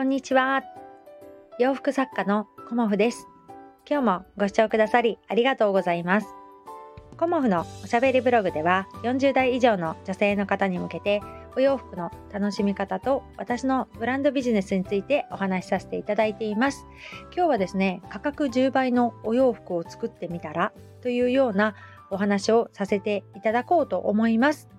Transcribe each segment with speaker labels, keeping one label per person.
Speaker 1: こんにちは。洋服作家のコモフです。今日もご視聴くださりありがとうございます。コモフのおしゃべりブログでは40代以上の女性の方に向けてお洋服の楽しみ方と私のブランドビジネスについてお話しさせていただいています。今日はですね、価格10倍のお洋服を作ってみたらというようなお話をさせていただこうと思います。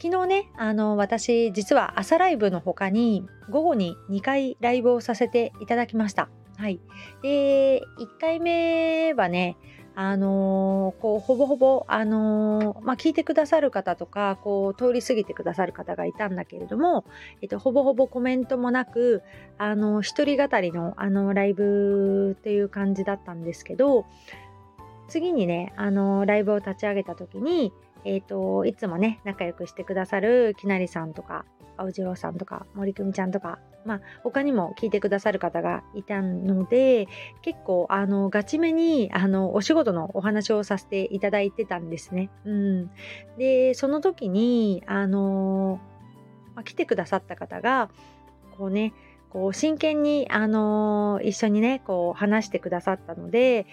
Speaker 1: 昨日ね、あの、私、実は朝ライブの他に、午後に2回ライブをさせていただきました。はい。で、1回目はね、あのー、こう、ほぼほぼ、あのー、まあ、聞いてくださる方とか、こう、通り過ぎてくださる方がいたんだけれども、えっと、ほぼほぼコメントもなく、あのー、一人語りの、あの、ライブっていう感じだったんですけど、次にね、あの、ライブを立ち上げた時に、えっ、ー、と、いつもね、仲良くしてくださるきなりさんとか、青次郎さんとか、森久美ちゃんとか、まあ、他にも聞いてくださる方がいたので、結構、あの、ガチめに、あの、お仕事のお話をさせていただいてたんですね。うん。で、その時に、あの、まあ、来てくださった方が、こうね、こう真剣に、あの一緒にね、こう話してくださったので、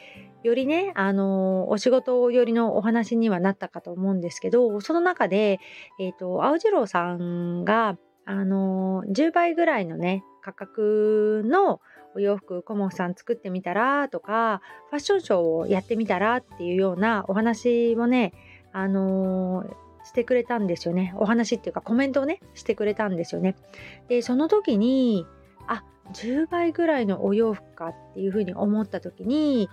Speaker 1: よりね、あの、お仕事寄りのお話にはなったかと思うんですけど、その中で、えっ、ー、と、青次郎さんが、あの、10倍ぐらいのね、価格のお洋服、コモフさん作ってみたらとか、ファッションショーをやってみたらっていうようなお話をね、あのしてくれたんですよね。お話っていうかコメントをね、してくれたんですよね。で、その時に、あ、10倍ぐらいのお洋服かっていうふうに思った時に、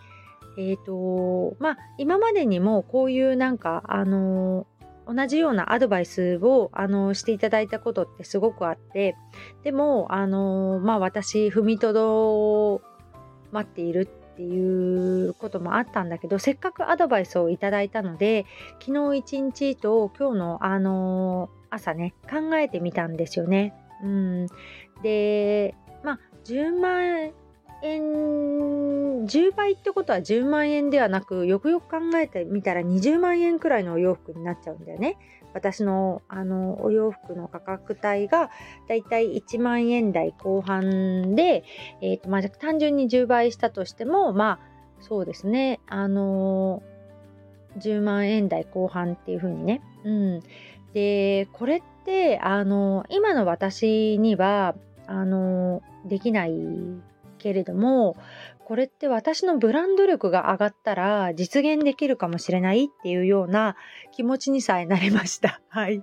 Speaker 1: えっ、ー、と、まあ、今までにもこういうなんか、あの同じようなアドバイスを、あのしていただいたことってすごくあって、でも、あのまあ、私、踏みとどまっているっていうこともあったんだけど、せっかくアドバイスをいただいたので、昨日一日と今日の、あの朝ね、考えてみたんですよね。うん。で、まあ、10万円、10倍ってことは10万円ではなく、よくよく考えてみたら20万円くらいのお洋服になっちゃうんだよね。私のあのお洋服の価格帯がだいたい1万円台後半で、えーとまあ、単純に10倍したとしても、まあそうですね、あの10万円台後半っていう風にね。うん。で、これって、あの今の私には、あのできないけれども、これって私のブランド力が上がったら実現できるかもしれないっていうような気持ちにさえなりました。はい。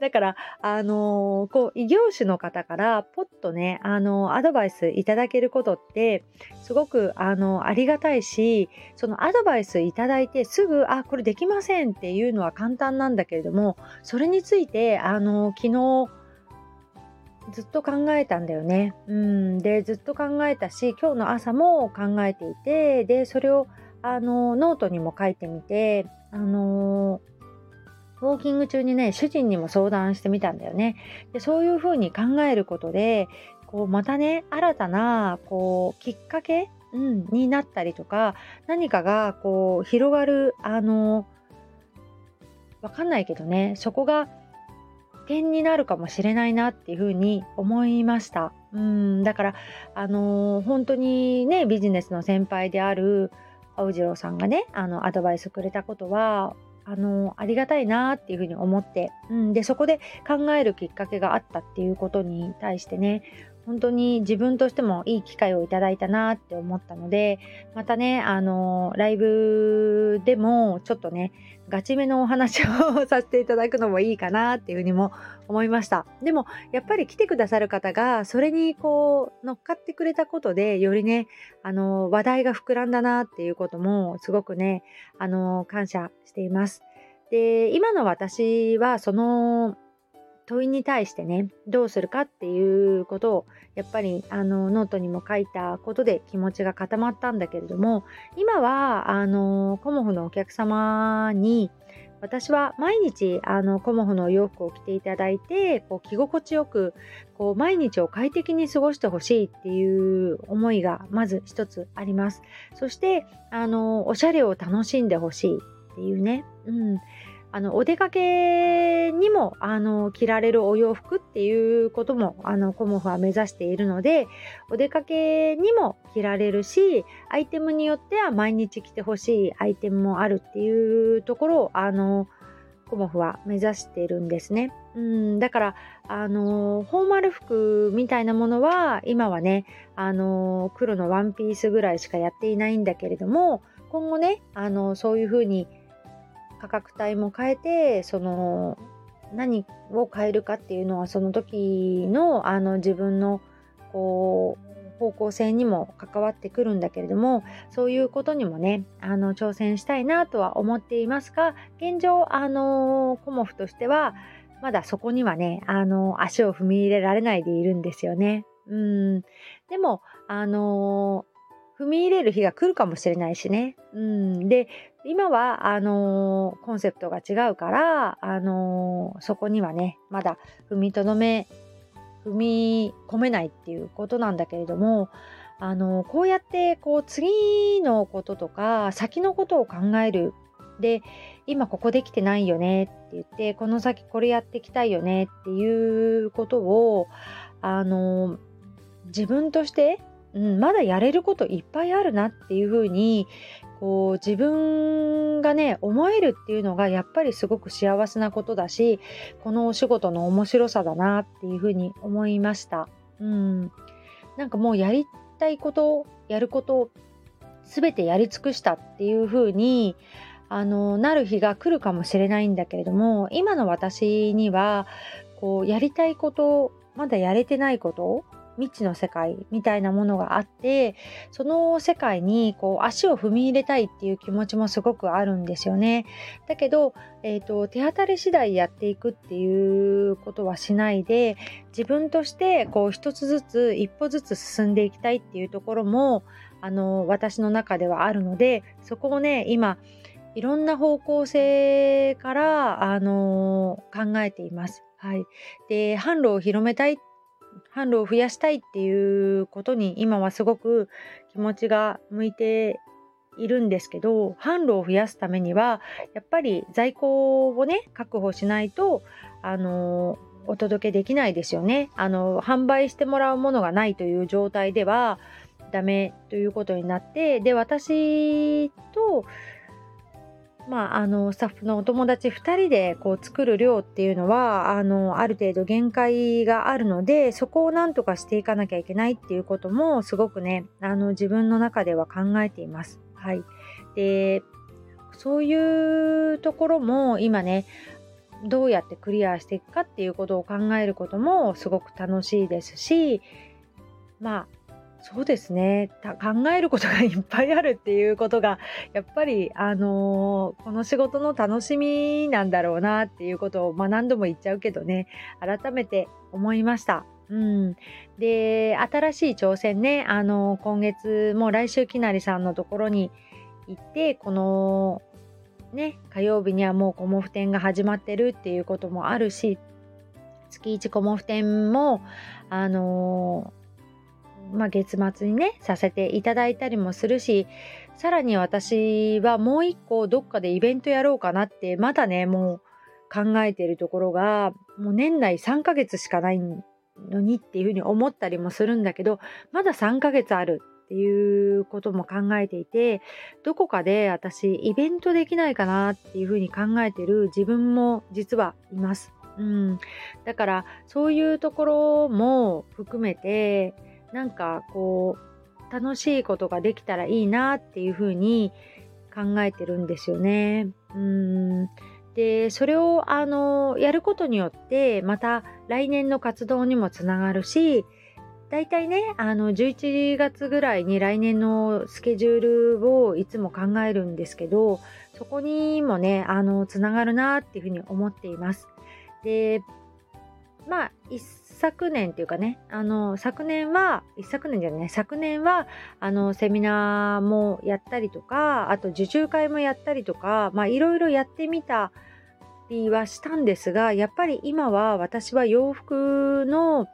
Speaker 1: だから、あのー、こう、異業種の方からポッとね、あのー、アドバイスいただけることって、すごく、あのー、ありがたいし、そのアドバイスいただいてすぐ、あ、これできませんっていうのは簡単なんだけれども、それについて、あの昨日、ずっと考えたんだよね。うん、でずっと考えたし今日の朝も考えていてでそれをあのノートにも書いてみてあのウォーキング中にね主人にも相談してみたんだよね。でそういうふうに考えることでこうまたね新たなこうきっかけ、うん、になったりとか何かがこう広がるあのわかんないけどねそこが点になるかもしれないなっていうふうに思いました。うんだからあのー、本当にねビジネスの先輩である青次郎さんがねあのアドバイスくれたことはあのありがたいなっていうふうに思って、うん、でそこで考えるきっかけがあったっていうことに対してね本当に自分としてもいい機会をいただいたなって思ったので、またね、あの、ライブでもちょっとね、ガチめのお話をさせていただくのもいいかなっていうふうにも思いました。でも、やっぱり来てくださる方が、それにこう、乗っかってくれたことで、よりね、あの、話題が膨らんだなっていうことも、すごくね、あの、感謝しています。で、今の私は、その、問いに対してねどうするかっていうことをやっぱりあのノートにも書いたことで気持ちが固まったんだけれども今はあのコモフのお客様に私は毎日あのコモフの洋服を着ていただいてこう着心地よくこう毎日を快適に過ごしてほしいっていう思いがまず一つあります。そしてあのおしゃれを楽しんでほしいっていうね、うん、あのお出かけにもあの着られるお洋服っていうこともあのコモフは目指しているのでお出かけにも着られるしアイテムによっては毎日着てほしいアイテムもあるっていうところをあのコモフは目指しているんですね。うん、だから、あのフォーマル服みたいなものは、今はね、あの黒のワンピースぐらいしかやっていないんだけれども、今後ね、あのそういう風に価格帯も変えてその何を変えるかっていうのはその時のあの自分のこう方向性にも関わってくるんだけれどもそういうことにもねあの挑戦したいなとは思っていますが現状あのコモフとしてはまだそこにはねあの足を踏み入れられないでいるんですよね。うんでもあの踏み入れる日が来るかもしれないしね。うん、で今はあのー、コンセプトが違うから、あのー、そこにはねまだ踏みとどめ踏み込めないっていうことなんだけれども、あのー、こうやってこう次のこととか先のことを考えるで今ここできてないよねって言ってこの先これやっていきたいよねっていうことをあの自分としてうん、まだやれることいっぱいあるなっていうふうにこう自分がね思えるっていうのがやっぱりすごく幸せなことだしこのお仕事の面白さだなっていうふうに思いました。うん、なんかもうやりたいことやること全てやり尽くしたっていうふうにあのなる日が来るかもしれないんだけれども今の私にはこうやりたいことまだやれてないこと未知の世界みたいなものがあってその世界にこう足を踏み入れたいっていう気持ちもすごくあるんですよね。だけど、えーと、手当たり次第やっていくっていうことはしないで自分としてこう一つずつ一歩ずつ進んでいきたいっていうところもあの私の中ではあるのでそこをね今いろんな方向性から、あの、考えています。はい、で販路を広めたいっ販路を増やしたいっていうことに今はすごく気持ちが向いているんですけど販路を増やすためにはやっぱり在庫をね確保しないとあのお届けできないですよね。あの販売してもらうものがないという状態ではダメということになってで私とまあ、あのスタッフのお友達2人でこう作る量っていうのはあのある程度限界があるのでそこをなんとかしていかなきゃいけないっていうこともすごくねあの自分の中では考えています。はい、でそういうところも今ねどうやってクリアしていくかっていうことを考えることもすごく楽しいですしまあそうですね。考えることがいっぱいあるっていうことがやっぱり、あのー、この仕事の楽しみなんだろうなっていうことを、まあ、何度も言っちゃうけどね。改めて思いました。うん、で新しい挑戦ね、あのー、今月も来週きなりさんのところに行ってこのね火曜日にはもうコモフ展が始まってるっていうこともあるし月1コモフ展もあのまあ、月末にねさせていただいたりもするしさらに私はもう一個どっかでイベントやろうかなってまだねもう考えてるところがもう年内3ヶ月しかないのにっていうふうに思ったりもするんだけどまだ3ヶ月あるっていうことも考えていてどこかで私イベントできないかなっていうふうに考えてる自分も実はいます。うん、だからそういうところも含めてなんかこう楽しいことができたらいいなっていうふうに考えてるんですよね。うんでそれをあのやることによってまた来年の活動にもつながるし大体ねあの11月ぐらいに来年のスケジュールをいつも考えるんですけどそこにもねあのつながるなっていうふうに思っています。でまあ一昨年っていうかねあの昨年は一昨年じゃない昨年はあのセミナーもやったりとかあと受注会もやったりとかまあいろいろやってみたりはしたんですがやっぱり今は私は洋服の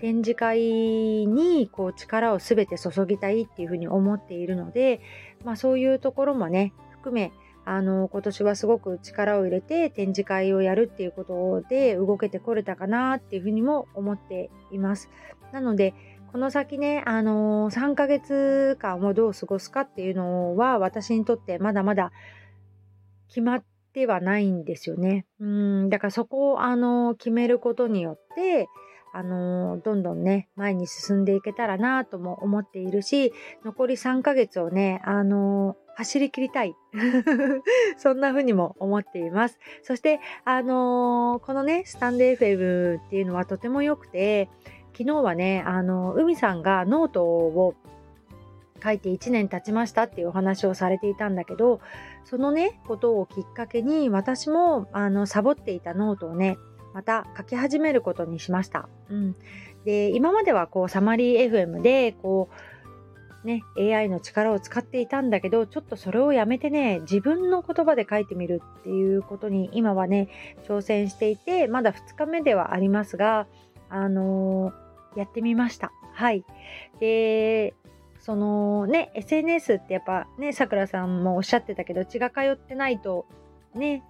Speaker 1: 展示会にこう力を全て注ぎたいっていうふうに思っているので、まあ、そういうところもね含めあの今年はすごく力を入れて展示会をやるっていうことで動けてこれたかなっていうふうにも思っています。なのでこの先ね、あのー、3ヶ月間をどう過ごすかっていうのは私にとってまだまだ決まってはないんですよね。うんだからそこを、あのー、決めることによってあのー、どんどんね前に進んでいけたらなとも思っているし残り3ヶ月をね、あの走り切りたい。そんな風にも思っています。そして、あのこのね、スタンド FM っていうのはとても良くて、昨日はね、あの、海さんがノートを書いて1年経ちましたっていうお話をされていたんだけど、そのね、ことをきっかけに私もあのサボっていたノートをね、また書き始めることにしました。うん、で、今まではこうサマリー FM でこうね、AI の力を使っていたんだけど、ちょっとそれをやめてね、自分の言葉で書いてみるっていうことに今はね、挑戦していて、まだ2日目ではありますが、あのーやってみました。はい。で、そのね、SNS ってやっぱね、さくらさんもおっしゃってたけど、血が通ってないとね、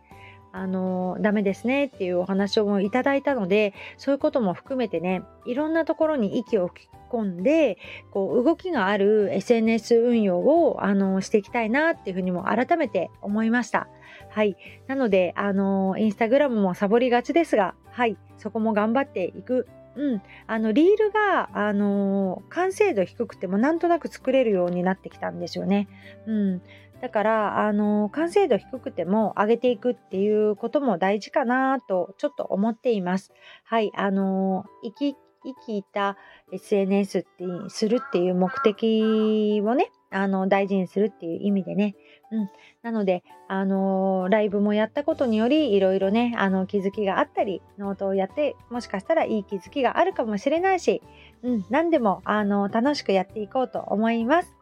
Speaker 1: あのダメですねっていうお話をいただいたので、そういうことも含めてね、いろんなところに息を吹き込んで、こう動きがある SNS 運用をあのしていきたいなっていうふうにも改めて思いました。はい。なので、あのインスタグラムもサボりがちですが、はい。そこも頑張っていくうん、あのリールが、あのー、完成度低くてもなんとなく作れるようになってきたんですよね。うん、だから、あの、完成度低くても上げていくっていうことも大事かなとちょっと思っています。はい、あの、生き生きた SNS ってするっていう目的をね、あの大事にするっていう意味でね、うん、なので、あの、ライブもやったことによりいろいろねあの気づきがあったりノートをやってもしかしたらいい気づきがあるかもしれないし、うん、何でもあの楽しくやっていこうと思います。